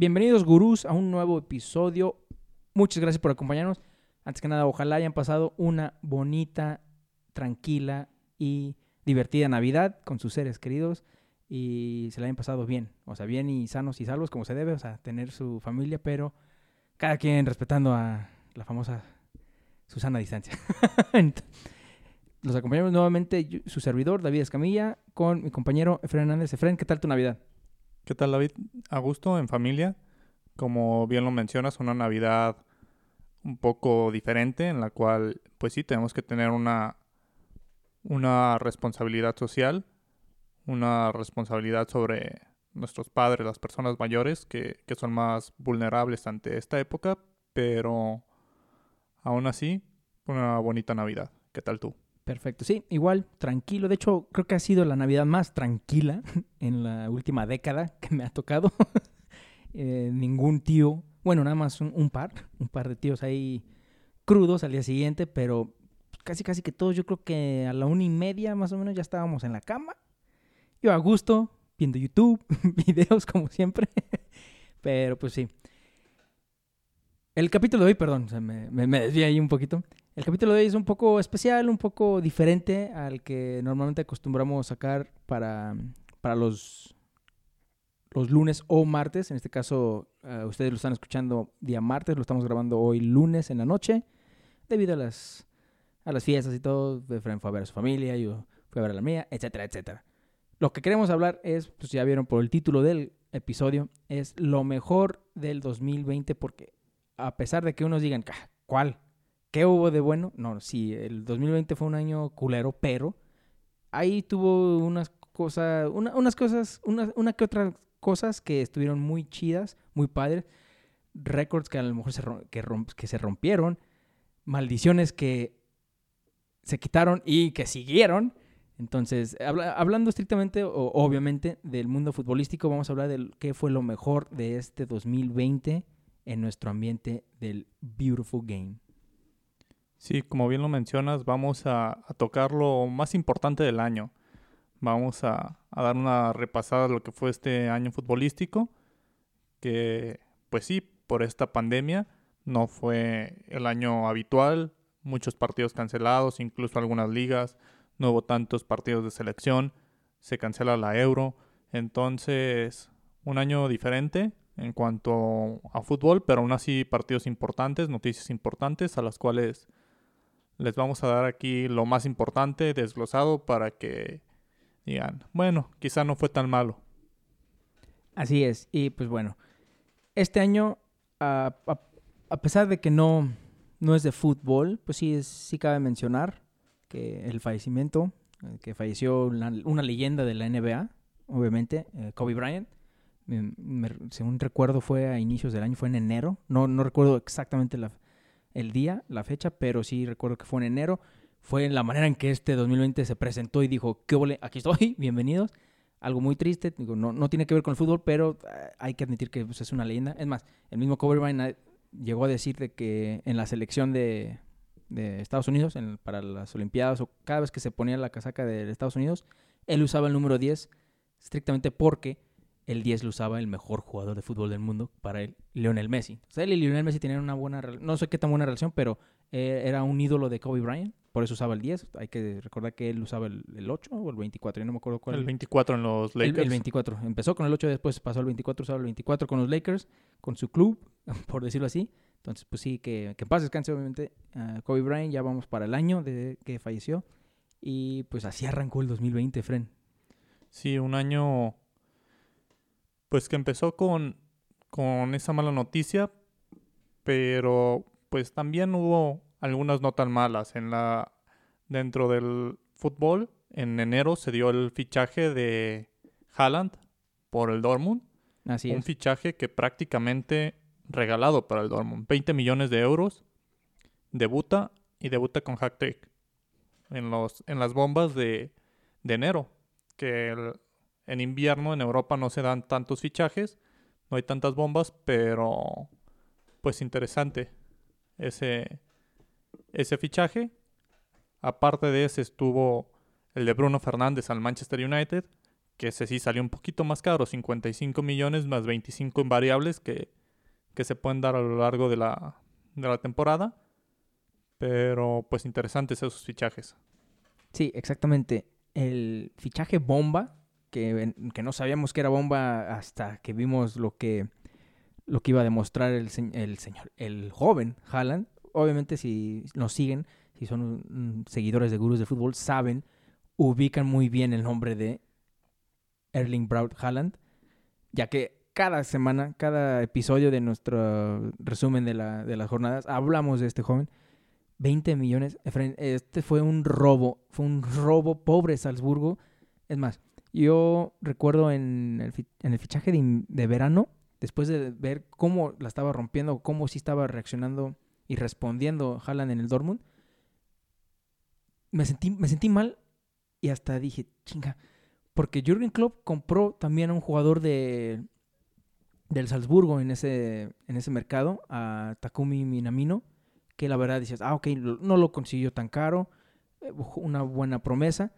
Bienvenidos, gurús, a un nuevo episodio. Muchas gracias por acompañarnos. Antes que nada, ojalá hayan pasado una bonita, tranquila y divertida Navidad con sus seres queridos y se la hayan pasado bien. O sea, bien y sanos y salvos como se debe, o sea, tener su familia, pero cada quien respetando a la famosa Susana Distancia. Los acompañamos nuevamente su servidor, David Escamilla, con mi compañero Efren Hernández. Efren, ¿qué tal tu Navidad? ¿Qué tal, David? A gusto, en familia. Como bien lo mencionas, una Navidad un poco diferente en la cual, pues sí, tenemos que tener una, una responsabilidad social, una responsabilidad sobre nuestros padres, las personas mayores que, que son más vulnerables ante esta época, pero aún así, una bonita Navidad. ¿Qué tal tú? Perfecto, sí, igual, tranquilo. De hecho, creo que ha sido la Navidad más tranquila en la última década que me ha tocado. Eh, ningún tío, bueno, nada más un, par, un par de tíos ahí crudos al día siguiente, pero casi, casi que todos, yo creo que a la una y media más o menos ya estábamos en la cama. Yo a gusto, viendo YouTube, videos como siempre. pero pues sí. El capítulo de hoy, perdón, me, me desvié ahí un poquito. El capítulo de hoy es un poco especial, un poco diferente al que normalmente acostumbramos sacar para, para los, los lunes o martes. En este caso, eh, ustedes lo están escuchando día martes, lo estamos grabando hoy lunes en la noche, debido a las, a las fiestas y todo. Efraín fue a ver a su familia, yo fui a ver a la mía, etcétera, etcétera. Lo que queremos hablar es, pues ya vieron por el título del episodio, es lo mejor del 2020 porque a pesar de que unos digan, "Ah, ¿cuál? ¿Qué hubo de bueno? No, sí, el 2020 fue un año culero, pero ahí tuvo unas cosas, una- unas cosas, una, una que otras cosas que estuvieron muy chidas, muy padres, récords que a lo mejor se, que, romp- que se rompieron, maldiciones que se quitaron y que siguieron. Entonces, habla- hablando estrictamente o obviamente del mundo futbolístico, vamos a hablar de qué fue lo mejor de este 2020 en nuestro ambiente del Beautiful Game. Sí, como bien lo mencionas, vamos a, a tocar lo más importante del año. Vamos a, a dar una repasada de lo que fue este año futbolístico, que pues sí, por esta pandemia no fue el año habitual, muchos partidos cancelados, incluso algunas ligas, no hubo tantos partidos de selección, se cancela la euro, entonces un año diferente en cuanto a fútbol, pero aún así partidos importantes, noticias importantes a las cuales les vamos a dar aquí lo más importante desglosado para que digan, bueno, quizá no fue tan malo. Así es. Y pues bueno, este año, a, a- pesar de que no, no es de fútbol, pues sí, es- sí cabe mencionar que el fallecimiento, eh, que falleció una, leyenda de la NBA, obviamente, eh, Kobe Bryant. Según recuerdo fue a inicios del año, fue en enero. No, no recuerdo exactamente la- el día, la fecha, pero sí recuerdo que fue en enero. Fue la manera en que este 2020 se presentó y dijo, ¿qué ole? Aquí estoy, bienvenidos algo muy triste. Digo, no, no tiene que ver con el fútbol, pero eh, hay que admitir que pues, es una leyenda. Es más, el mismo Kobe Bryant eh, llegó a decir de que en la selección de, de Estados Unidos, en- para las Olimpiadas, o cada vez que se ponía la casaca de Estados Unidos, él usaba el número 10 estrictamente porque el 10 lo usaba el mejor jugador de fútbol del mundo para él, Lionel Messi. O sea, él y Lionel Messi tenían una buena relación. No sé qué tan buena relación, pero eh, era un ídolo de Kobe Bryant. Por eso usaba el 10. Hay que recordar que él usaba el, el 8 o el 24. Yo no me acuerdo cuál. El 24 en los El- Lakers. El, 24. Empezó con el 8, después pasó al 24, usaba el 24 con los Lakers, con su club, por decirlo así. Entonces, pues sí, que, que en paz descanse, obviamente, Kobe Bryant. Ya vamos para el año de que falleció. Y pues así arrancó el 2020, Fren. Sí, un año pues que empezó con, con esa mala noticia, pero pues también hubo algunas no tan malas. En la, dentro del fútbol, en enero se dio el fichaje de Haaland por el Dortmund. Así un es. fichaje que prácticamente regalado para el Dortmund. 20 millones de euros. Debuta y debuta con hat-trick en, los, en las bombas de, de enero. Que el- en invierno en Europa no se dan tantos fichajes, no hay tantas bombas, pero pues interesante ese, ese fichaje. Aparte de ese estuvo el de Bruno Fernández al Manchester United, que ese sí salió un poquito más caro, 55 millones más 25 en variables que, que se pueden dar a lo largo de la, de la temporada. Pero pues interesantes esos fichajes. Sí, exactamente. El fichaje bomba, que, que no sabíamos que era bomba hasta que vimos lo que, lo que iba a demostrar el, el señor, el joven Haaland. Obviamente si nos siguen, si son seguidores de gurús de fútbol, saben, ubican muy bien el nombre de Erling Braut Haaland, ya que cada semana, cada episodio de nuestro resumen de, la, de las jornadas, hablamos de este joven. 20 millones. Este fue un robo, fue un robo pobre Salzburgo. Es más, yo recuerdo en el, en el fichaje de, de, verano, después de ver cómo la estaba rompiendo, cómo sí estaba reaccionando y respondiendo Haaland en el Dortmund, me sentí, me sentí mal y hasta dije, chinga, porque Jürgen Klopp compró también a un jugador de, del Salzburgo en ese, en ese mercado, a Takumi Minamino, que la verdad dices, ah, ok, no lo consiguió tan caro, eh, una buena promesa,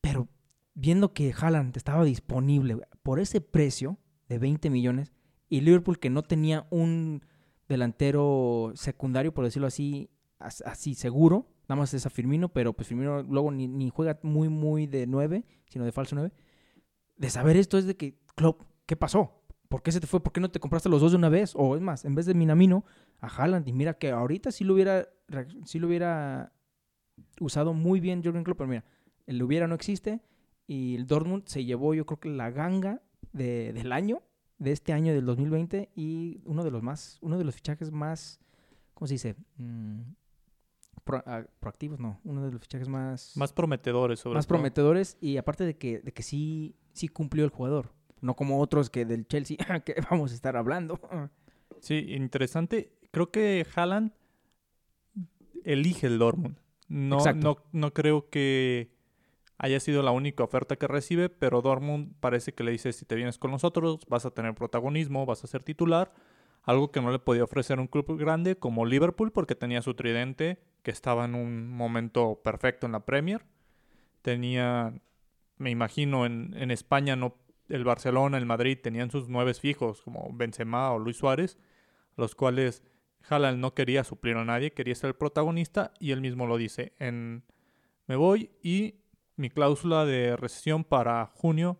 pero viendo que Haaland estaba disponible por ese precio de 20 millones y Liverpool que no tenía un delantero secundario, por decirlo así, así seguro, nada más es a Firmino, pero pues Firmino luego ni, ni juega muy, muy de 9, sino de falso 9. De saber esto es de que, Klopp, ¿qué pasó? ¿Por qué se te fue? ¿Por qué no te compraste los dos de una vez? O es más, en vez de Minamino, a Haaland. Y mira que ahorita sí lo hubiera, sí lo hubiera usado muy bien Jürgen Klopp, pero mira, el hubiera no existe y el Dortmund se llevó yo creo que la ganga de, del año, de este año del 2020 y uno de los más, uno de los fichajes más, ¿cómo se dice? Mm, Ah, proactivos, no, uno de los fichajes más... Más prometedores, sobre Más prometedores y aparte de que, de que sí, sí cumplió el jugador, no como otros que del Chelsea que vamos a estar hablando. Sí, interesante. Creo que Haaland elige el Dortmund. No, no, no creo que haya sido la única oferta que recibe, pero Dortmund parece que le dice, si te vienes con nosotros, vas a tener protagonismo, vas a ser titular, algo que no le podía ofrecer un club grande como Liverpool porque tenía su tridente que estaba en un momento perfecto en la Premier. Tenía, me imagino, en, España no, el Barcelona, el Madrid tenían sus nueve fijos, como Benzema o Luis Suárez, los cuales Haaland no quería suplir a nadie, quería ser el protagonista y él mismo lo dice. En, me voy y mi cláusula de recesión para junio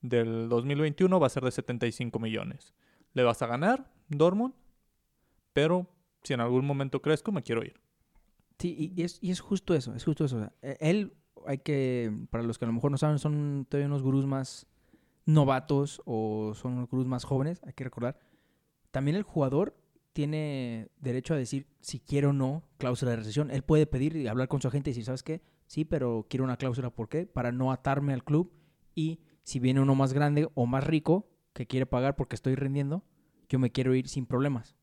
del 2021 va a ser de 75 millones. Le vas a ganar, Dortmund, pero si en algún momento crezco, me quiero ir. Sí, y es, y es justo eso, es justo eso. E, él, hay que, para los que a lo mejor no saben, son todavía unos gurús más novatos o son unos gurús más jóvenes, hay que recordar. También el jugador tiene derecho a decir si quiere o no cláusula de recesión. Él puede pedir y hablar con su agente y decir, ¿sabes qué? Sí, pero quiero una cláusula, ¿por qué? Para no atarme al club y si viene uno más grande o más rico que quiere pagar porque estoy rindiendo, yo me quiero ir sin problemas.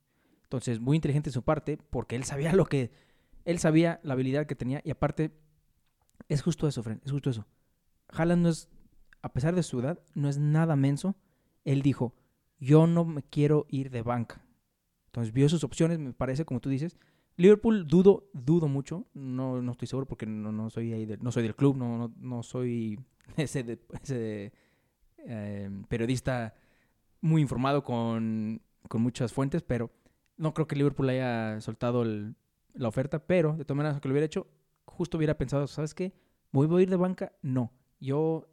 Entonces, muy inteligente su parte porque él sabía lo que él sabía la habilidad que tenía y aparte, es justo eso, Fren, es justo eso. Haaland no es, a pesar de su edad, no es nada menso. Él dijo, yo no me quiero ir de banca. Entonces vio sus opciones, me parece, como tú dices. Liverpool dudo, dudo mucho. No, no estoy seguro porque no, no soy ahí no soy del club, no, no, no soy ese, ese em, periodista muy informado con, con muchas fuentes, pero no creo que Liverpool haya soltado la oferta, pero de todas maneras, que lo hubiera hecho, justo hubiera pensado, ¿sabes qué? ¿Voy a ir de banca? No. Yo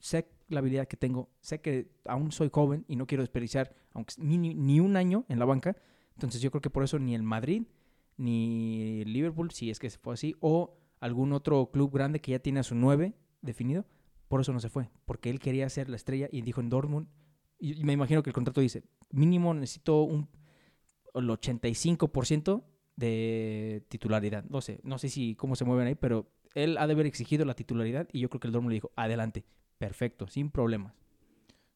sé la habilidad que tengo, sé que aún soy joven y no quiero desperdiciar aunque ni, ni un año en la banca. Entonces yo creo que por eso ni el Madrid, ni Liverpool, si es que se fue así, o algún otro club grande que ya tiene a su 9 definido, por eso no se fue, porque él quería ser la estrella y dijo en Dortmund, y me imagino que el contrato dice, mínimo necesito un el 85% de titularidad. No sé, no sé si cómo se mueven ahí, pero él ha de haber exigido la titularidad y yo creo que el Dortmund le dijo, adelante, perfecto, sin problemas.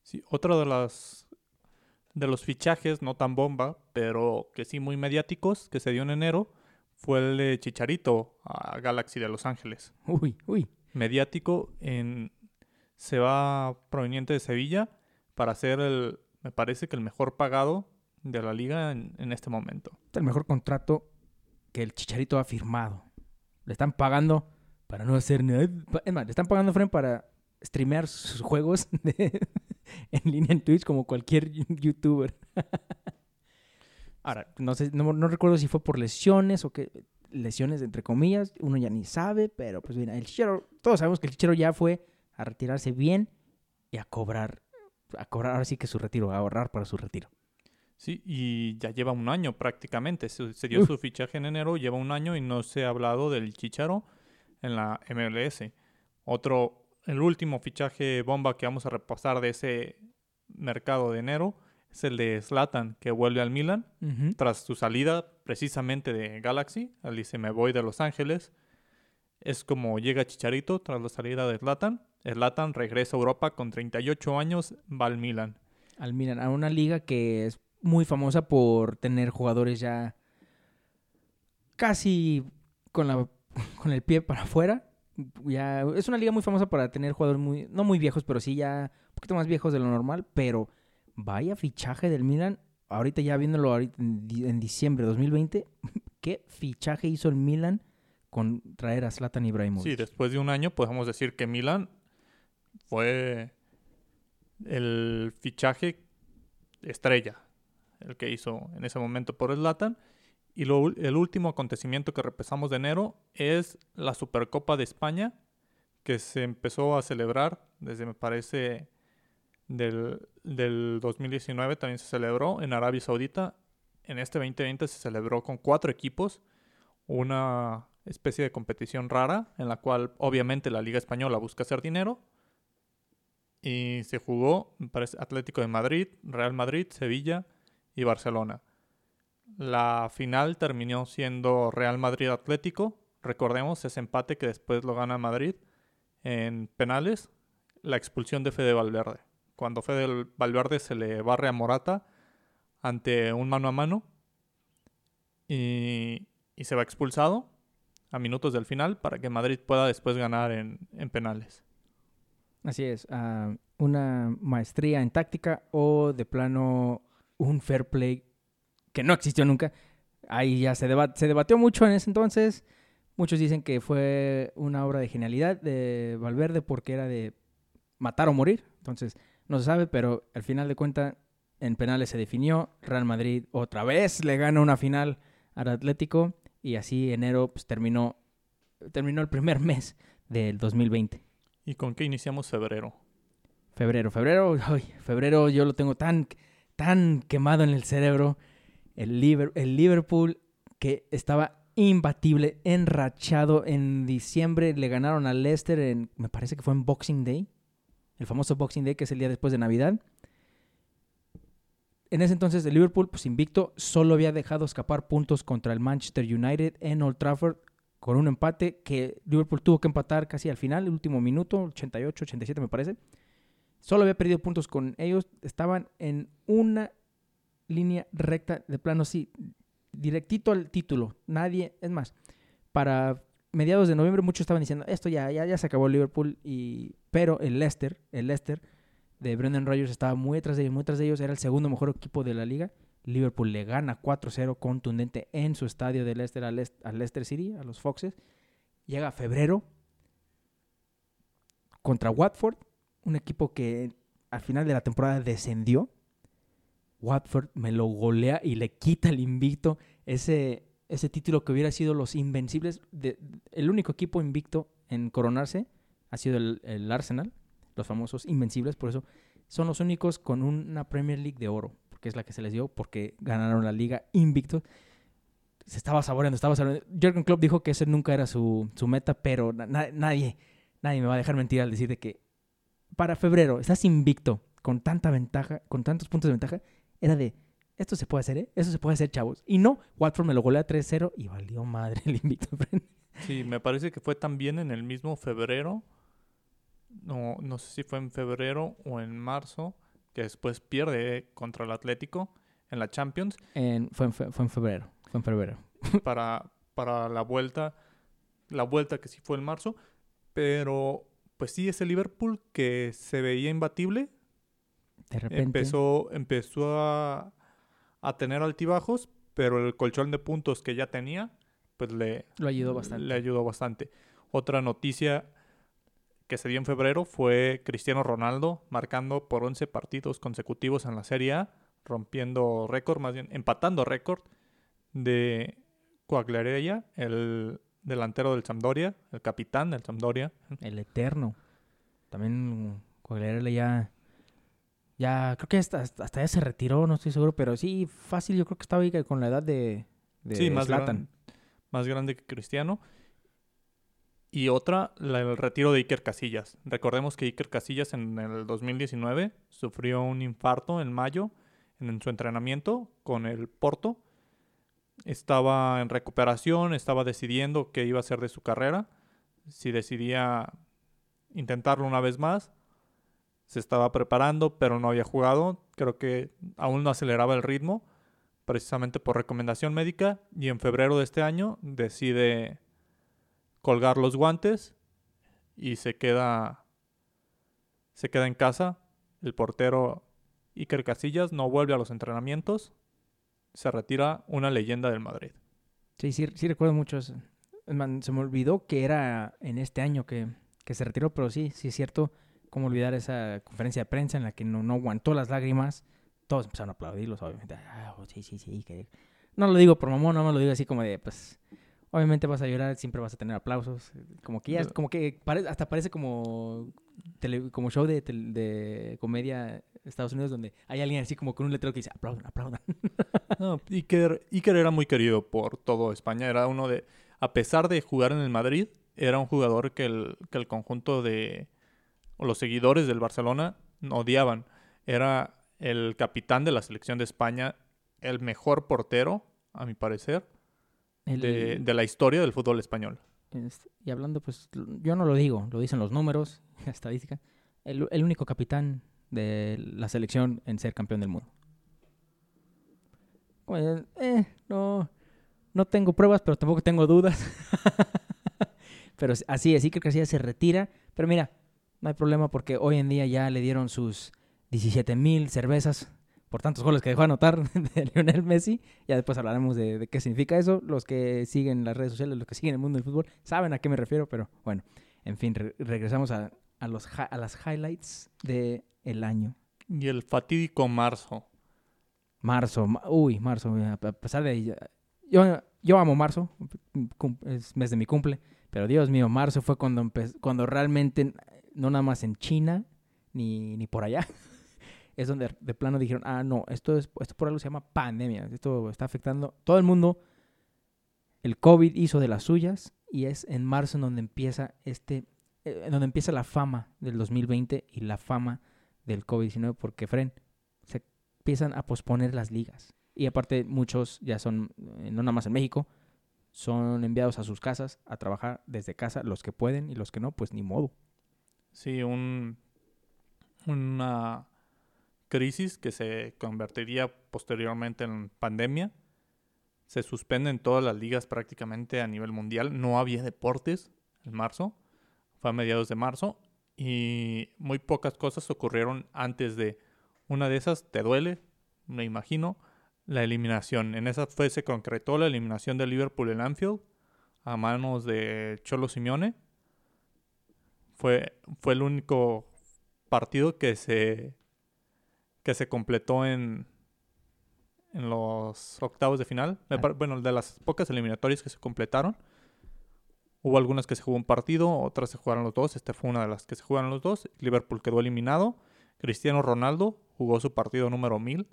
Sí, otro de las de los fichajes no tan bomba, pero que sí muy mediáticos que se dio en enero fue el de Chicharito a Galaxy de Los Ángeles. Uy, uy. Mediático en se va proveniente de Sevilla para ser el me parece que el mejor pagado de la liga en, este momento. El mejor contrato que el Chicharito ha firmado. Le están pagando para no hacer nada. Es más, le están pagando Fren para streamear sus juegos en línea en Twitch como cualquier youtuber. Ahora, no sé, no, no, recuerdo si fue por lesiones o qué lesiones entre comillas, uno ya ni sabe, pero pues bien, el Chichero, todos sabemos que el Chichero ya fue a retirarse bien y a cobrar, a cobrar ahora sí que su retiro, a ahorrar para su retiro. Sí, y ya lleva un año prácticamente. Se, dio su fichaje en enero, lleva un año y no se ha hablado del Chicharo en la MLS. Otro, el último fichaje bomba que vamos a repasar de ese mercado de enero es el de Slatan, que vuelve al Milan tras su salida precisamente de Galaxy. Él dice, me voy de Los Ángeles. Es como llega Chicharito tras la salida de Slatan. Slatan regresa a Europa con 38 años, va al Milan. Al Milan, a una liga que es muy famosa por tener jugadores ya casi con, la, con el pie para afuera. Ya, es una liga muy famosa para tener jugadores muy, no muy viejos, pero sí ya un poquito más viejos de lo normal, pero vaya fichaje del Milan. Ahorita ya viéndolo en, diciembre de 2020, ¿qué fichaje hizo el Milan con traer a Zlatan Ibrahimovic? Sí, después de un año podemos decir que Milan fue el fichaje estrella, el que hizo en ese momento por Zlatan. Y el último acontecimiento que repasamos de enero es la Supercopa de España, que se empezó a celebrar desde, me parece, del, del 2019 también se celebró en Arabia Saudita. En este 2020 se celebró con cuatro equipos, una especie de competición rara en la cual obviamente la Liga Española busca hacer dinero. Y se jugó, parece, Atlético de Madrid, Real Madrid, Sevilla y Barcelona. La final terminó siendo Real Madrid Atlético. Recordemos ese empate que después lo gana Madrid en penales. La expulsión de Fede Valverde cuando Fede Valverde se le barre a Morata ante un mano a mano y, se va expulsado a minutos del final para que Madrid pueda después ganar en, penales. Así es, ah, una maestría en táctica o de plano un fair play que no existió nunca. Ahí ya se, se debatió mucho en ese entonces. Muchos dicen que fue una obra de genialidad de Valverde porque era de matar o morir. Entonces, no se sabe, pero al final de cuentas en penales se definió. Real Madrid otra vez le gana una final al Atlético y así enero pues, terminó, terminó el primer mes del 2020. ¿Y con qué iniciamos febrero? Febrero, febrero, ay, febrero yo lo tengo tan, tan quemado en el cerebro. El, el Liverpool que estaba imbatible, enrachado en diciembre, le ganaron al Leicester en, me parece que fue en Boxing Day el famoso Boxing Day, que es el día después de Navidad. En ese entonces el Liverpool, pues invicto, solo había dejado escapar puntos contra el Manchester United en Old Trafford con un empate que Liverpool tuvo que empatar casi al final, el último minuto, 88, 87 me parece. Solo había perdido puntos con ellos, estaban en una línea recta de plano, sí, directito al título. Nadie, es más, para mediados de noviembre muchos estaban diciendo, esto ya, ya, ya se acabó Liverpool, y, pero el Leicester, el Leicester de Brendan Rodgers estaba muy detrás de ellos, muy detrás de ellos, era el segundo mejor equipo de la liga. Liverpool le gana 4-0 contundente en su estadio de Leicester al, Leicester City, a los Foxes. Llega febrero contra Watford, un equipo que al final de la temporada descendió. Watford me lo golea y le quita el invicto. Ese, ese título que hubiera sido los Invencibles. De, el único equipo invicto en coronarse ha sido el, Arsenal, los famosos Invencibles, por eso son los únicos con una Premier League de oro, porque es la que se les dio, porque ganaron la liga invicto. Se estaba saboreando, estaba saboreando. Jürgen Klopp dijo que ese nunca era su, meta, pero nadie, nadie me va a dejar mentir al decir de que para febrero estás invicto con tanta ventaja, con tantos puntos de ventaja, era de esto se puede hacer, ¿eh? Eso se puede hacer, chavos. Y no, Watford me lo golea 3-0 y valió madre el invicto. sí, me parece que fue también en el mismo febrero. No, no sé si fue en febrero o en marzo, que después pierde contra el Atlético en la Champions. En, fue, en, fue en febrero, fue en febrero. para, para la vuelta, la vuelta que sí fue en marzo. Pero, pues sí, ese Liverpool que se veía imbatible. De repente. Empezó, empezó a, a tener altibajos, pero el colchón de puntos que ya tenía, pues le, Lo ayudó bastante. le ayudó bastante. Otra noticia que se dio en febrero fue Cristiano Ronaldo, marcando por 11 partidos consecutivos en la Serie A, rompiendo récord, más bien empatando récord de Quagliarella, el delantero del Sampdoria, el capitán del Sampdoria. El eterno. También Quagliarella ya... Ya, creo que hasta, hasta ya se retiró, no estoy seguro, pero sí, fácil, yo creo que estaba ahí con la edad de, de Sí, más, gran- más grande que Cristiano. Y otra, la- el retiro de Iker Casillas. Recordemos que Iker Casillas en el 2019 sufrió un infarto en mayo en su entrenamiento con el Porto. Estaba en recuperación, estaba decidiendo qué iba a hacer de su carrera, si decidía intentarlo una vez más. Se estaba preparando, pero no había jugado. Creo que aún no aceleraba el ritmo precisamente por recomendación médica y en febrero de este año decide colgar los guantes y se queda se queda en casa. El portero Iker Casillas no vuelve a los entrenamientos. Se retira una leyenda del Madrid. Sí, sí, sí recuerdo mucho se me olvidó que era en este año que, que se retiró, pero sí, sí es cierto. Cómo olvidar esa conferencia de prensa en la que no, no aguantó las lágrimas. Todos empezaron a aplaudirlos, obviamente. Ah, oh, sí, sí, sí. que- No lo digo por mamón, no me lo digo así como de, pues, obviamente vas a llorar, siempre vas a tener aplausos. Como que ya, como que pare- hasta parece como, tele- como show de, de comedia Estados Unidos donde hay alguien así como con un letrero que dice, aplaudan, aplaudan. No, Iker, Iker era muy querido por todo España. Era uno de. A pesar de jugar en el Madrid, era un jugador que el, que el conjunto de. O los seguidores del Barcelona odiaban. Era el capitán de la selección de España, el mejor portero, a mi parecer, El- de, de la historia del fútbol español. Y hablando, pues, yo no lo digo, lo dicen los números, la estadística. El, el único capitán de la selección en ser campeón del mundo. Bueno, eh, no, no tengo pruebas, pero tampoco tengo dudas. pero así es, que así se retira. Pero mira, no hay problema porque hoy en día ya le dieron sus 17 mil cervezas por tantos goles que dejó anotar de Lionel Messi. Ya después hablaremos de, de qué significa eso. Los que siguen las redes sociales, los que siguen el mundo del fútbol, saben a qué me refiero, pero bueno, en fin, re- regresamos a, a los, a las highlights del el año. Y el fatídico marzo. Marzo, ma- uy, marzo, a pesar de... Yo, yo amo marzo, es mes de mi cumple, pero Dios mío, marzo fue cuando, cuando realmente, no nada más en China, ni, ni por allá, es donde de plano dijeron, ah, no, esto, es, esto por algo se llama pandemia, esto está afectando todo el mundo, el COVID hizo de las suyas y es en marzo en donde empieza este, eh, en donde empieza la fama del 2020 y la fama del COVID-19, porque, Fren, se empiezan a posponer las ligas. Y aparte, muchos ya son, eh, no nada más en México, son enviados a sus casas a trabajar desde casa, los que pueden y los que no, pues ni modo. Sí, un, una crisis que se convertiría posteriormente en pandemia. Se suspenden todas las ligas prácticamente a nivel mundial. No había deportes en marzo. Fue a mediados de marzo. Y muy pocas cosas ocurrieron antes de una de esas. ¿Te duele? Me imagino. La eliminación. En esa fue, se concretó la eliminación de Liverpool en Anfield a manos de Cholo Simeone. Fue, fue el único partido que se que se completó en en los octavos de final. Ah. Bueno, de las pocas eliminatorias que se completaron. Hubo algunas que se jugó un partido, otras se jugaron los dos. Esta fue una de las que se jugaron los dos. Liverpool quedó eliminado. Cristiano Ronaldo jugó su partido número 1000,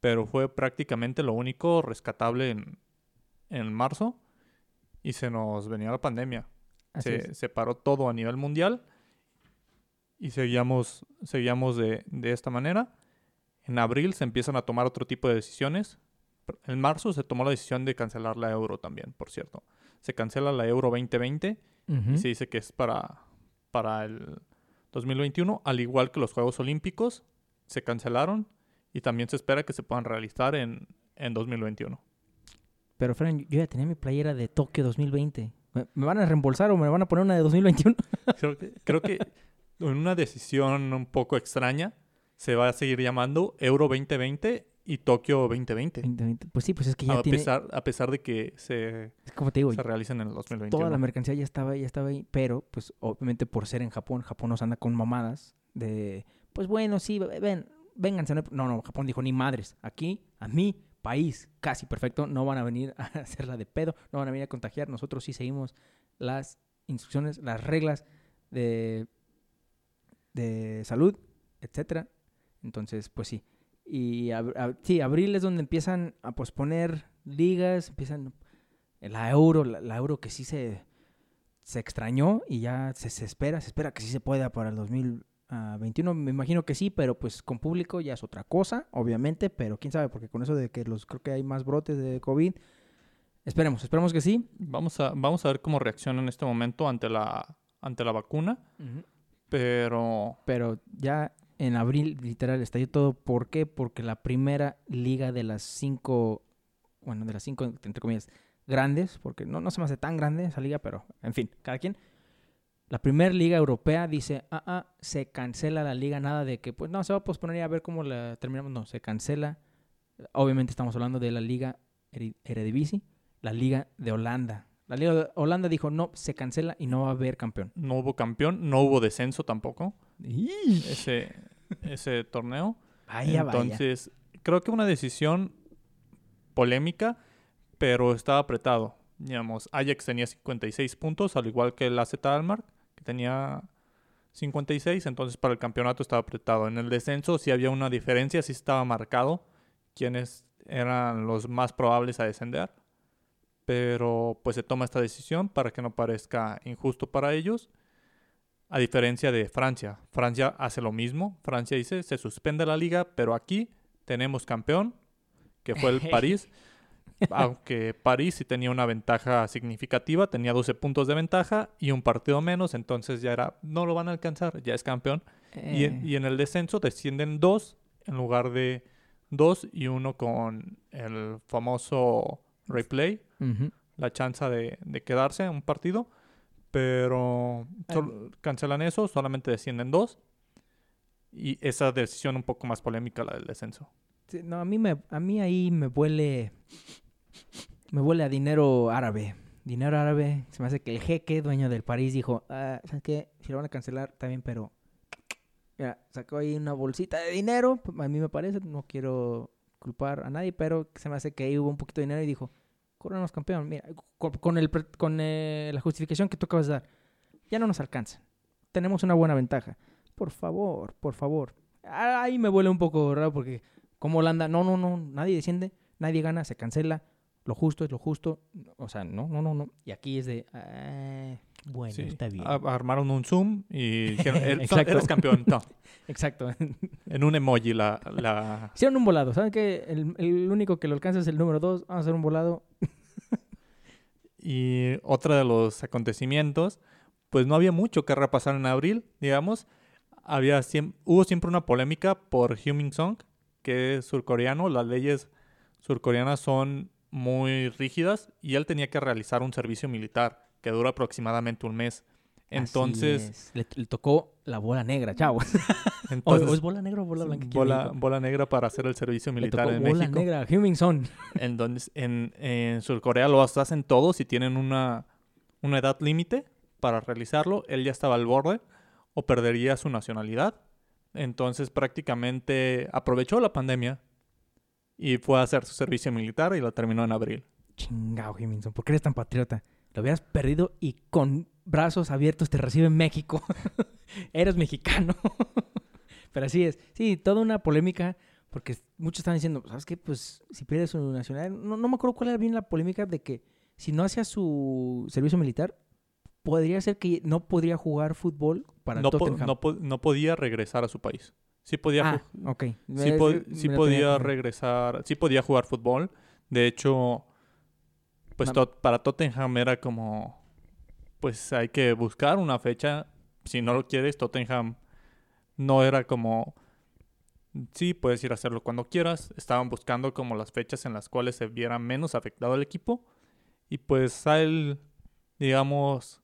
pero fue prácticamente lo único rescatable en, en marzo. Y se nos venía la pandemia se, paró todo a nivel mundial y seguíamos, seguíamos de, de esta manera. En abril se empiezan a tomar otro tipo de decisiones. En marzo se tomó la decisión de cancelar la euro también, por cierto. Se cancela la euro 2020 Ujú. y se dice que es para, para el 2021, al igual que los Juegos Olímpicos se cancelaron y también se espera que se puedan realizar en, en 2021. Pero, Fran, yo ya tenía mi playera de Tokio 2020. ¿Me, van a reembolsar o me van a poner una de 2021? Creo que, creo que en una decisión un poco extraña se va a seguir llamando Euro 2020 y Tokio 2020. 2020. Pues sí, pues es que ya A tiene... pesar, a pesar de que se, como te digo, se realicen en el 2021. toda la mercancía ya estaba, ya estaba ahí, pero pues obviamente por ser en Japón, Japón nos anda con mamadas de, pues bueno, sí, ven, vénganse. No, no, Japón dijo, ni madres, aquí, a mi país, casi perfecto, no van a venir a hacerla de pedo, no van a venir a contagiar, nosotros sí seguimos las instrucciones, las reglas de, de salud, etcétera. Entonces, pues sí. Y sí, abril es donde empiezan a posponer ligas, empiezan la euro, la, euro que sí se, se extrañó y ya se, espera, se espera que sí se pueda para el 2021. Me imagino que sí, pero pues con público ya es otra cosa, obviamente, pero quién sabe, porque con eso de que los creo que hay más brotes de COVID, esperemos, esperemos que sí. Vamos a, vamos a ver cómo reacciona en este momento ante la, ante la vacuna. Pero Pero ya en abril, literal, estalló todo. ¿Por qué? Porque la primera liga de las cinco, bueno, de las cinco, entre comillas, grandes, porque no, no se me hace tan grande esa liga, pero en fin, cada quien. La primera liga europea dice, ah, ah, se cancela la liga, nada de que, pues no, se va a posponer y a ver cómo la terminamos. No, se cancela. Obviamente estamos hablando de la liga Eredivisie, la liga de Holanda. La liga de Holanda dijo, no, se cancela y no va a haber campeón. no hubo campeón, no hubo descenso tampoco. Ese, ese torneo. Vaya, vaya. Entonces, creo que una decisión polémica, pero estaba apretado. Digamos, Ajax tenía 56 puntos, al igual que el AZ Almar, que tenía 56, entonces para el campeonato estaba apretado. En el descenso sí había una diferencia, sí estaba marcado quiénes eran los más probables a descender, pero pues se toma esta decisión para que no parezca injusto para ellos. A diferencia de Francia, Francia hace lo mismo. Francia dice, se suspende la liga, pero aquí tenemos campeón, que fue el París. Aunque París sí tenía una ventaja significativa, tenía 12 puntos de ventaja y un partido menos, entonces ya era, no lo van a alcanzar, ya es campeón. Y, en, Eh, y en el descenso descienden dos en lugar de dos y uno con el famoso replay, la chance de, de quedarse en un partido, pero cancelan eso, solamente descienden dos. Y esa decisión un poco más polémica, la del descenso. No, a mí, me, a mí ahí me huele. Me huele a dinero árabe. Dinero árabe. Se me hace que el jeque, dueño del París, dijo: ah, ¿Sabes qué? Si lo van a cancelar, bien, pero. Sacó ahí una bolsita de dinero. A mí me parece, no quiero culpar a nadie, pero se me hace que ahí hubo un poquito de dinero y dijo: Córanos campeón. Mira, con, el, con eh, la justificación que tú acabas de dar, ya no nos alcanza. Tenemos una buena ventaja. Por favor, por favor. Ah, Ahí me huele un poco raro porque como Holanda, no, no, no, nadie desciende, nadie gana, se cancela, lo justo es lo justo, o sea, no, no, no, no. Y aquí es de, ah, bueno, Sí, está bien. a- armaron un Zoom y dijeron, "Er- Exacto. eres campeón. No, Exacto. en un emoji la, la, Hicieron un volado, ¿saben qué? El, el único que lo alcanza es el número dos, vamos a hacer un volado. Y otro de los acontecimientos, pues no había mucho que repasar en abril, digamos. Había siem- hubo siempre una polémica por Heung-Min Song, que es surcoreano. Las leyes surcoreanas son muy rígidas y él tenía que realizar un servicio militar que dura aproximadamente un mes. Entonces. Le, le tocó la bola negra, chavos. O, entonces o es bola negra o bola blanca. bola, bola negra para hacer el servicio Le militar tocó en bola México. negra, Heung-Min Son. Entonces, en, en Surcorea lo hacen todos y tienen una, una edad límite para realizarlo. Él ya estaba al borde o perdería su nacionalidad. Entonces, prácticamente aprovechó la pandemia y fue a hacer su servicio militar y lo terminó en abril. Chingao, Jiminson, ¿por qué eres tan patriota? Lo hubieras perdido y con brazos abiertos te recibe México. eres mexicano. Pero así es. Sí, toda una polémica, porque muchos están diciendo, ¿sabes qué? Pues si pierde su nacionalidad. No, no me acuerdo cuál era bien la polémica de que si no hacía su servicio militar, podría ser que no podría jugar fútbol para No, po- Tottenham. no, po- no podía regresar a su país. Sí podía, ah, ju- ok. sí, po- sí la podía regresar, sí podía jugar fútbol. De hecho, pues Tot- para Tottenham era como, pues hay que buscar una fecha. Si no lo quieres, Tottenham no era como, sí, puedes ir a hacerlo cuando quieras. Estaban buscando como las fechas en las cuales se viera menos afectado el equipo. Y pues a él, digamos,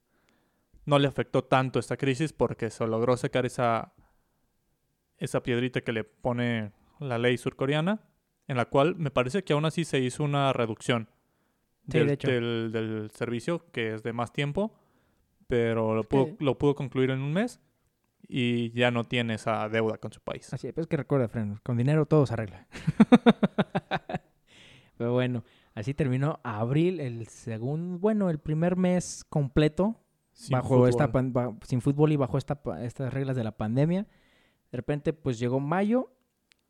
no le afectó tanto esta crisis porque se logró sacar esa, esa piedrita que le pone la ley surcoreana. en la cual me parece que aún así se hizo una reducción Sí, del, de del- del servicio, que es de más tiempo, pero lo pudo, lo pudo concluir en un mes y ya no tiene esa deuda con su país. Así es, pero es que recuerda, Fren, con dinero todo se arregla. pero bueno, así terminó abril, el segundo, bueno, el primer mes completo Sin bajo esta fútbol. pan- ba- sin fútbol y bajo esta, estas reglas de la pandemia. De repente, pues llegó mayo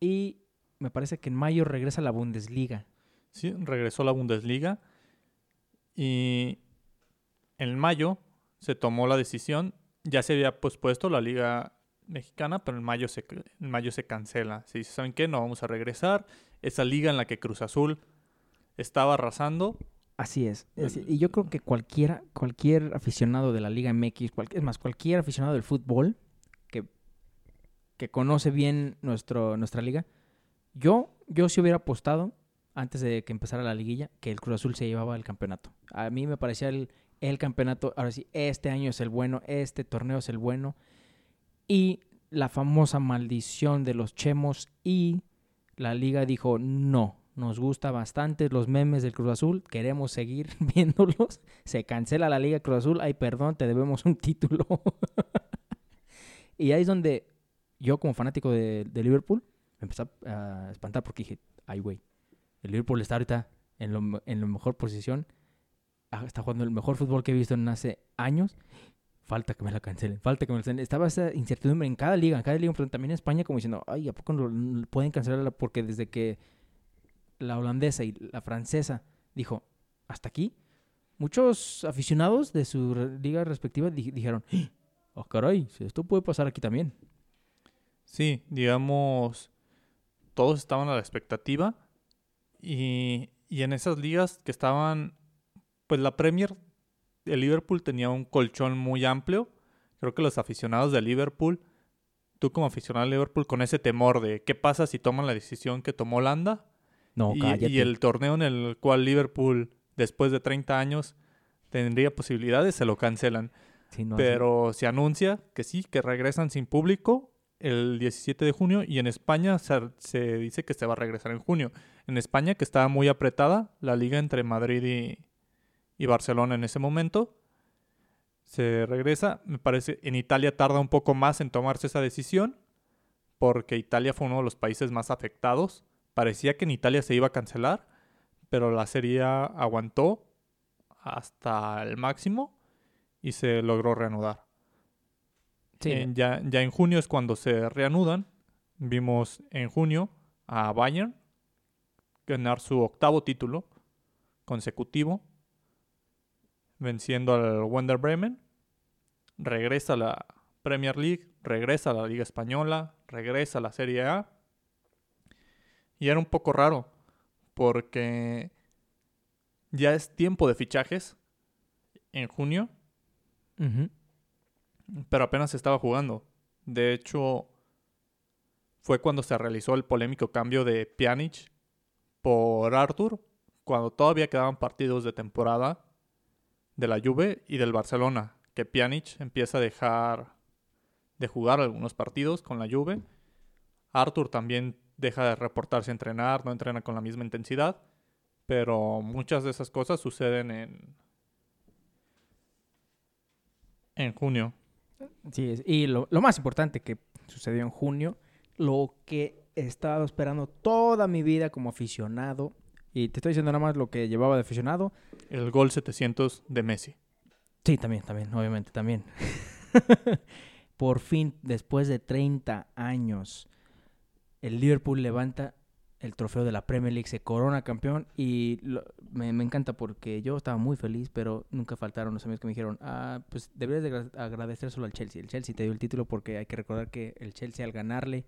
y me parece que en mayo regresa la Bundesliga. Sí, regresó la Bundesliga y en mayo se tomó la decisión, ya se había pospuesto la Liga Mexicana, pero en mayo se, en mayo se cancela. Se dice, ¿saben qué? No vamos a regresar. Esa liga en la que Cruz Azul estaba arrasando, Así es. así- Y yo creo que cualquiera, cualquier aficionado de la Liga MX, cual- es más, cualquier aficionado del fútbol que, que conoce bien nuestro, nuestra liga, yo, yo sí hubiera apostado antes de que empezara la liguilla que el Cruz Azul se llevaba el campeonato. A mí me parecía el, el campeonato, ahora sí, este año es el bueno, este torneo es el bueno. Y la famosa maldición de los chemos y la liga dijo, no, nos gusta bastante los memes del Cruz Azul, queremos seguir viéndolos, se cancela la liga Cruz Azul, ay perdón, te debemos un título. y ahí es donde yo como fanático de, de Liverpool me empecé a, a espantar porque dije, ay güey, el Liverpool está ahorita en, lo, en la mejor posición, ah, está jugando el mejor fútbol que he visto en hace años. Falta que me la cancelen, falta que me la cancelen. Estaba esa incertidumbre en cada liga, en cada liga, pero también en España, como diciendo, ay, ¿a poco no pueden cancelarla? Porque desde que la holandesa y la francesa dijo, hasta aquí, muchos aficionados de su liga respectiva di- dijeron, oh caray, esto puede pasar aquí también. sí, digamos, todos estaban a la expectativa y, y en esas ligas que estaban, pues la Premier, el Liverpool tenía un colchón muy amplio. Creo que los aficionados de Liverpool, tú como aficionado de Liverpool, con ese temor de qué pasa si toman la decisión que tomó Holanda No, y, cállate. y el torneo en el cual Liverpool, después de 30 años, tendría posibilidades, se lo cancelan. Sí, no, así- Pero se anuncia que sí, que regresan sin público el 17 de junio y en España se, se dice que se va a regresar en junio. En España, que estaba muy apretada la liga entre Madrid y, y Barcelona en ese momento, se regresa. Me parece, en Italia tarda un poco más en tomarse esa decisión porque Italia fue uno de los países más afectados. Parecía que en Italia se iba a cancelar, pero la serie A aguantó hasta el máximo y se logró reanudar. sí, En- ya, ya en junio es cuando se reanudan. Vimos en junio a Bayern ganar su octavo título consecutivo, venciendo al Wender Bremen. Regresa a la Premier League, regresa a la Liga Española, regresa a la Serie A. Y era un poco raro, porque ya es tiempo de fichajes en junio pero apenas se estaba jugando. De hecho, fue cuando se realizó el polémico cambio de Pjanic por Arthur, cuando todavía quedaban partidos de temporada de la Juve y del Barcelona, que Pjanic empieza a dejar de jugar algunos partidos con la Juve. Arthur también deja de reportarse a entrenar, no entrena con la misma intensidad, pero muchas de esas cosas suceden en en junio. Sí, y lo, lo más importante que sucedió en junio, lo que he estado esperando toda mi vida como aficionado, y te estoy diciendo nada más lo que llevaba de aficionado, El gol 700 de Messi. Sí, también, también, obviamente, también. Por fin, después de 30 años, el Liverpool levanta el trofeo de la Premier League, se corona campeón y lo- me, encanta porque yo estaba muy feliz, pero nunca faltaron los amigos que me dijeron, ah, pues deberías de agra- agradecer solo al Chelsea. El Chelsea te dio el título porque hay que recordar que el Chelsea al ganarle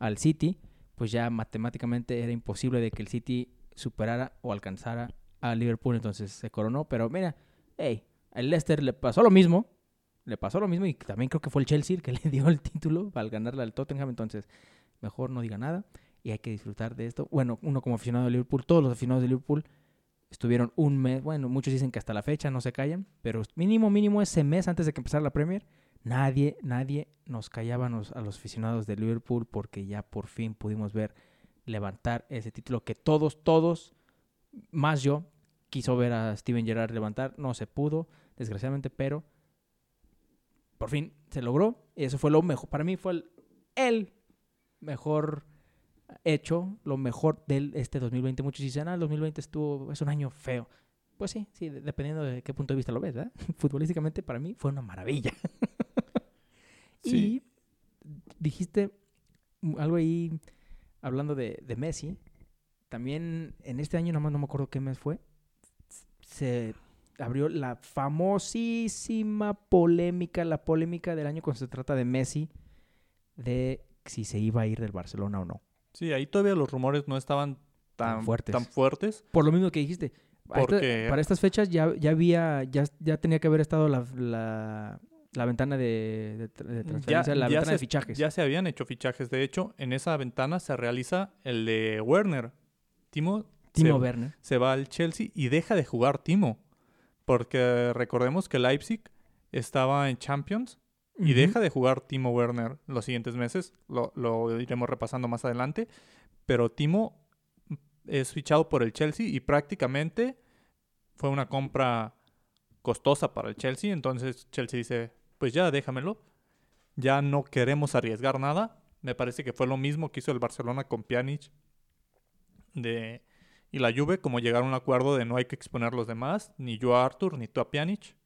al City, pues ya matemáticamente era imposible de que el City superara o alcanzara a Liverpool, entonces se coronó, pero mira, hey, al Leicester le pasó lo mismo, le pasó lo mismo y también creo que fue el Chelsea el que le dio el título al ganarle al Tottenham, entonces mejor no diga nada y hay que disfrutar de esto. Bueno, uno como aficionado de Liverpool, todos los aficionados de Liverpool estuvieron un mes, bueno, muchos dicen que hasta la fecha no se callan, pero mínimo, mínimo ese mes antes de que empezara la Premier, nadie, nadie nos callaba a los, aficionados de Liverpool porque ya por fin pudimos ver levantar ese título que todos, todos, más yo, quiso ver a Steven Gerrard levantar. No se pudo, desgraciadamente, pero por fin se logró. Y eso fue lo mejor. Para mí fue el mejor hecho, lo mejor de este 2020. Muchos dicen, ah, el 2020 estuvo, es un año feo. Pues sí, sí, dependiendo de qué punto de vista lo ves, ¿verdad? Futbolísticamente para mí fue una maravilla. Y dijiste algo ahí hablando de, de, Messi. También en este año, nomás no me acuerdo qué mes fue, se abrió la famosísima polémica, la polémica del año cuando se trata de Messi, de si se iba a ir del Barcelona o no. Sí, ahí todavía los rumores no estaban tan, fuertes. tan fuertes. Por lo mismo que dijiste. Porque... para estas fechas ya, ya había, ya, ya tenía que haber estado la, la, ventana de, transferencia, la ventana de fichajes. Ya se habían hecho fichajes. De hecho, en esa ventana se realiza el de Werner. Timo, Timo Werner. Se va al Chelsea y deja de jugar Timo. Porque recordemos que Leipzig estaba en Champions y deja de jugar Timo Werner los siguientes meses. Lo, lo, iremos repasando más adelante. Pero Timo es fichado por el Chelsea y prácticamente fue una compra costosa para el Chelsea. Entonces Chelsea dice, pues ya déjamelo. Ya no queremos arriesgar nada. Me parece que fue lo mismo que hizo el Barcelona con Pjanic de, y la Juve, como llegaron a un acuerdo de no hay que exponer los demás, ni yo a Arthur, ni tú a Pjanic.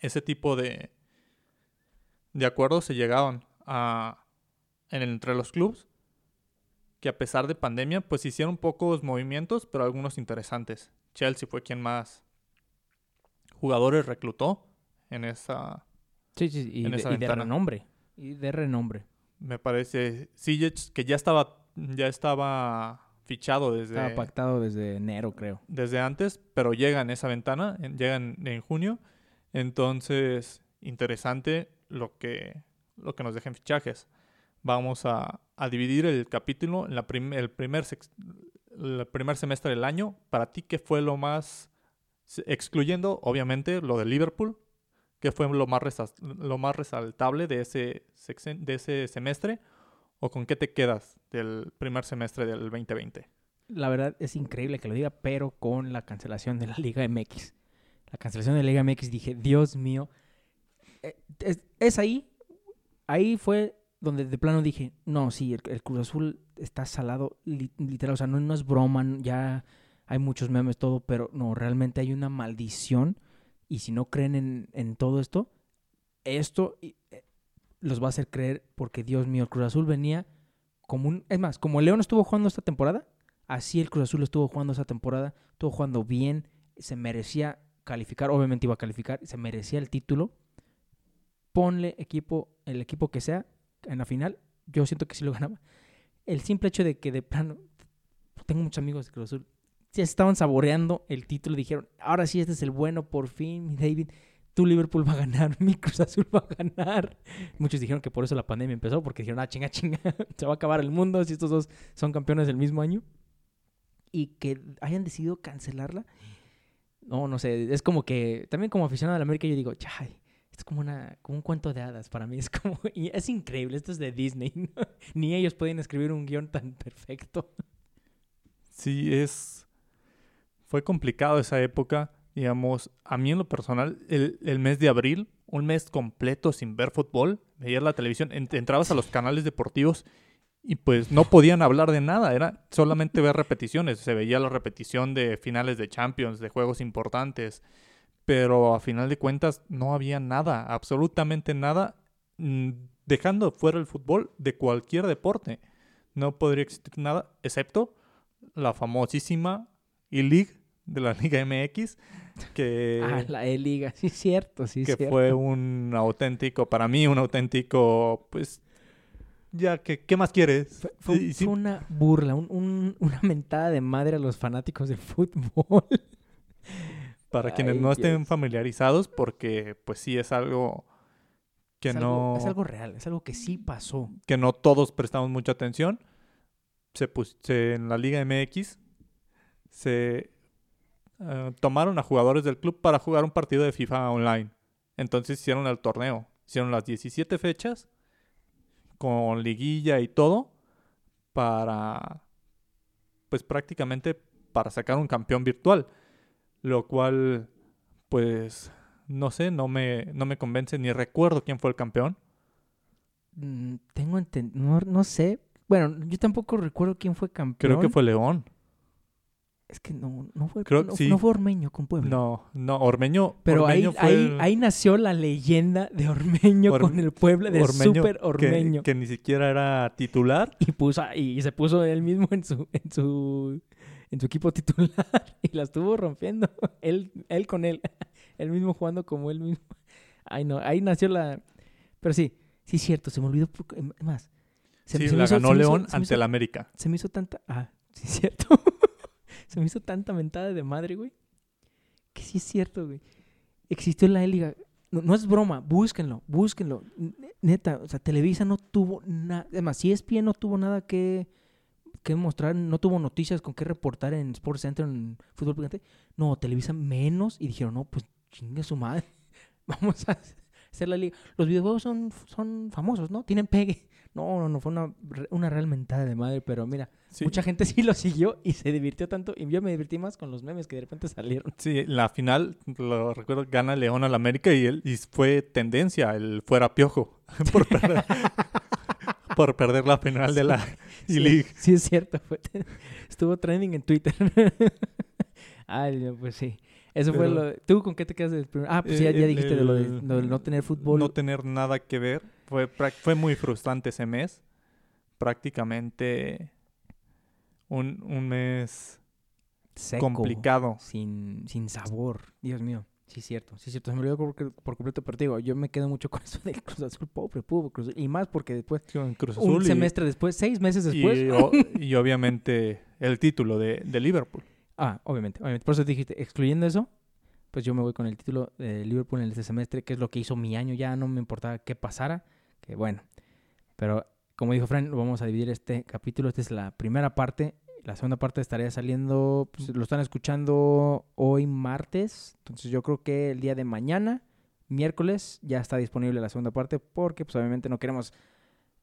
Ese tipo de, de acuerdos se llegaban a, en, entre los clubes que a pesar de pandemia, pues hicieron pocos movimientos, pero algunos interesantes. Chelsea fue quien más jugadores reclutó en esa. Sí, sí, y, de, renombre. Y de renombre. Me parece. Sijic, que ya estaba, ya estaba fichado desde. Estaba pactado desde enero, creo. Desde antes, pero llega en esa ventana, llega en junio. Entonces, interesante lo que, lo que nos dejen fichajes. Vamos a, dividir el capítulo en la el, primer el primer semestre del año. Para ti, ¿qué fue lo más, excluyendo obviamente lo de Liverpool, qué fue lo más, lo más resaltable de ese, de ese semestre? ¿O con qué te quedas del primer semestre del 2020? La verdad es increíble que lo diga, pero con la cancelación de la Liga MX. La cancelación de la Liga MX dije, Dios mío, eh, es, ahí, ahí fue donde de plano dije, no, sí, el, Cruz Azul está salado, literal, o sea, no, no es broma, ya hay muchos memes, todo, pero no, realmente hay una maldición y si no creen en, en todo esto, esto eh, los va a hacer creer porque, Dios mío, el Cruz Azul venía como un... Es más, como el León estuvo jugando esta temporada, así el Cruz Azul estuvo jugando esta temporada, estuvo jugando bien, se merecía calificar, obviamente iba a calificar, se merecía el título ponle equipo, el equipo que sea, en la final, yo siento que sí lo ganaba. El simple hecho de que de plano, tengo muchos amigos de Cruz Azul, ya estaban saboreando el título, dijeron, ahora sí, este es el bueno, por fin, mi David, tu Liverpool va a ganar, mi Cruz Azul va a ganar. Muchos dijeron que por eso la pandemia empezó, porque dijeron, ah, chinga, chinga, se va a acabar el mundo si estos dos son campeones del mismo año. Y que hayan decidido cancelarla. No, no sé, es como que, también como aficionado a la América, yo digo, chay, es como, una, como un cuento de hadas para mí. Es como, es increíble, esto es de Disney. Ni ellos pueden escribir un guion tan perfecto. Sí, es... Fue complicado esa época. Digamos, a mí en lo personal, el, el mes de abril, un mes completo sin ver fútbol, veías la televisión, entrabas a los canales deportivos y pues no podían hablar de nada, era solamente ver repeticiones. Se veía la repetición de finales de Champions, de juegos importantes pero a final de cuentas no había nada, absolutamente nada, mm, dejando fuera el fútbol de cualquier deporte. No podría existir nada, excepto la famosísima E-League de la Liga MX, que... Ah, la E-Liga, sí, cierto, sí, Que fue un auténtico, para mí, un auténtico, pues, ya que, ¿qué más quieres? Fue, una burla, una mentada de madre a los fanáticos del fútbol. Para quienes no estén familiarizados, porque pues sí es algo que no... es algo real, es algo que sí pasó. Que no todos prestamos mucha atención. Se, se en la Liga MX se eh, tomaron a jugadores del club para jugar un partido de FIFA online. Entonces hicieron el torneo. Hicieron las 17 fechas con liguilla y todo para, pues prácticamente para sacar un campeón virtual, lo cual, pues, no sé, no me, no me convence ni recuerdo quién fue el campeón. Mm, tengo entendido, no, no sé. Bueno, yo tampoco recuerdo quién fue campeón. Creo que fue León. Es que no, no fue, Creo no, sí. no fue Ormeño con Puebla. No, no, Ormeño. Pero ahí, Ormeño fue ahí, el- ahí nació la leyenda de Ormeño Or- con el Puebla, de Ormeño Super que- Ormeño. Que, ni siquiera era titular. Y, puso, y se puso él mismo en su, en su, en su equipo titular y la estuvo rompiendo. Él, él con él. Él mismo jugando como él mismo. Ay, no, ahí nació la... Pero sí, sí es cierto, se me olvidó. por- em, Es más, se, sí, se la hizo- ganó hizo- León ante el América. se me hizo tanta. Ah, sí es cierto. se me hizo tanta mentada de madre, güey. Que sí es cierto, güey. Existió la liga. No, no es broma, búsquenlo, búsquenlo. Neta, o sea, Televisa no tuvo nada. Además, si ESPN no tuvo nada que, que mostrar, no tuvo noticias con qué reportar en Sports Center, en Fútbol Picante. No, Televisa menos. Y dijeron, no, pues chingue su madre. Vamos a hacer la liga. Los videojuegos son, son famosos, ¿no? Tienen pegue. No, no, no, fue una, una real mentada de madre, pero mira, Sí, mucha gente sí lo siguió y se divirtió tanto. Y yo me divertí más con los memes que de repente salieron. sí, la final, lo recuerdo, gana León al América y, él, y fue tendencia el fuera piojo por por perder la final de la Sí, E-League. Sí, es cierto. fue- estuvo trending en Twitter. Ay, no, pues sí. Eso fue lo. ¿Tú con qué te quedas del primer? Ah, pues ya, Eh, ya el- dijiste de lo de, el- lo de no tener fútbol. no tener nada que ver. Fue, fue muy frustrante ese mes. Prácticamente un, un mes seco, complicado. Sin, sin sabor. Dios mío. Sí, cierto. Sí, cierto. Se me olvidó por, por completo, pero te digo, yo me quedo mucho con eso del Cruz Azul, pobre, pobre Cruz Azul. Y más porque después, Cruz un Azul y- semestre después, seis meses y, después. o- y obviamente el título de, de Liverpool. Ah, obviamente, obviamente. Por eso dijiste, excluyendo eso, pues yo me voy con el título de Liverpool en este semestre, que es lo que hizo mi año. Ya no me importaba qué pasara, que bueno. Pero como dijo Fran, vamos a dividir este capítulo. Esta es la primera parte. La segunda parte estaría saliendo, pues lo están escuchando hoy martes. Entonces yo creo que el día de mañana, miércoles, ya está disponible la segunda parte, porque pues obviamente no queremos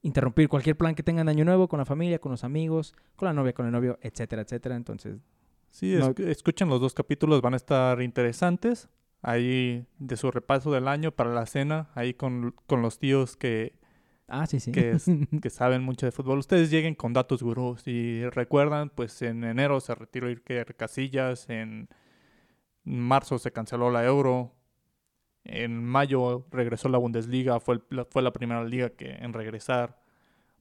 interrumpir cualquier plan que tengan de año nuevo con la familia, con los amigos, con la novia, con el novio, etcétera, etcétera. Entonces Sí, No- escuchen los dos capítulos, van a estar interesantes. Ahí de su repaso del año para la cena, ahí con, con los tíos que, Ah, sí, sí. que, es- que saben mucho de fútbol. Ustedes lleguen con datos gurús y recuerdan, pues en enero se retiró Iker Casillas, en marzo se canceló la Euro, en mayo regresó la Bundesliga, fue, el- fue la primera liga que en regresar.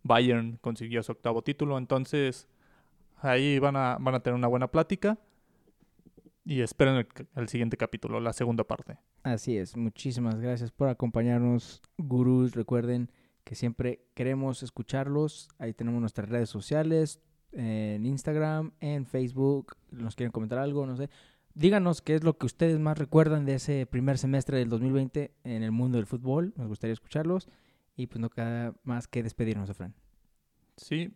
Bayern consiguió su octavo título, entonces ahí van a, van a tener una buena plática. Y esperen el, el siguiente capítulo, la segunda parte. Así es. Muchísimas gracias por acompañarnos, gurús. Recuerden que siempre queremos escucharlos. Ahí tenemos nuestras redes sociales, en Instagram, en Facebook. Nos quieren comentar algo, no sé. Díganos qué es lo que ustedes más recuerdan de ese primer semestre del 2020 en el mundo del fútbol. Nos gustaría escucharlos. Y pues no queda más que despedirnos, Efraín. Sí,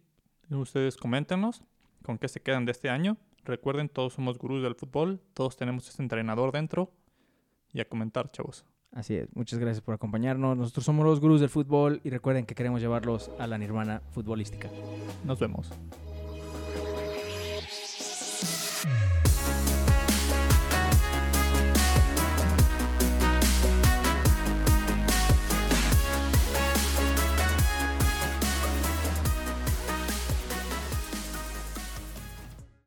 ustedes coméntenos con qué se quedan de este año. Recuerden, todos somos gurús del fútbol, todos tenemos ese entrenador dentro. Y a comentar, chavos. Así es. Muchas gracias por acompañarnos. Nosotros somos los gurús del fútbol y recuerden que queremos llevarlos a la nirvana futbolística. Nos vemos.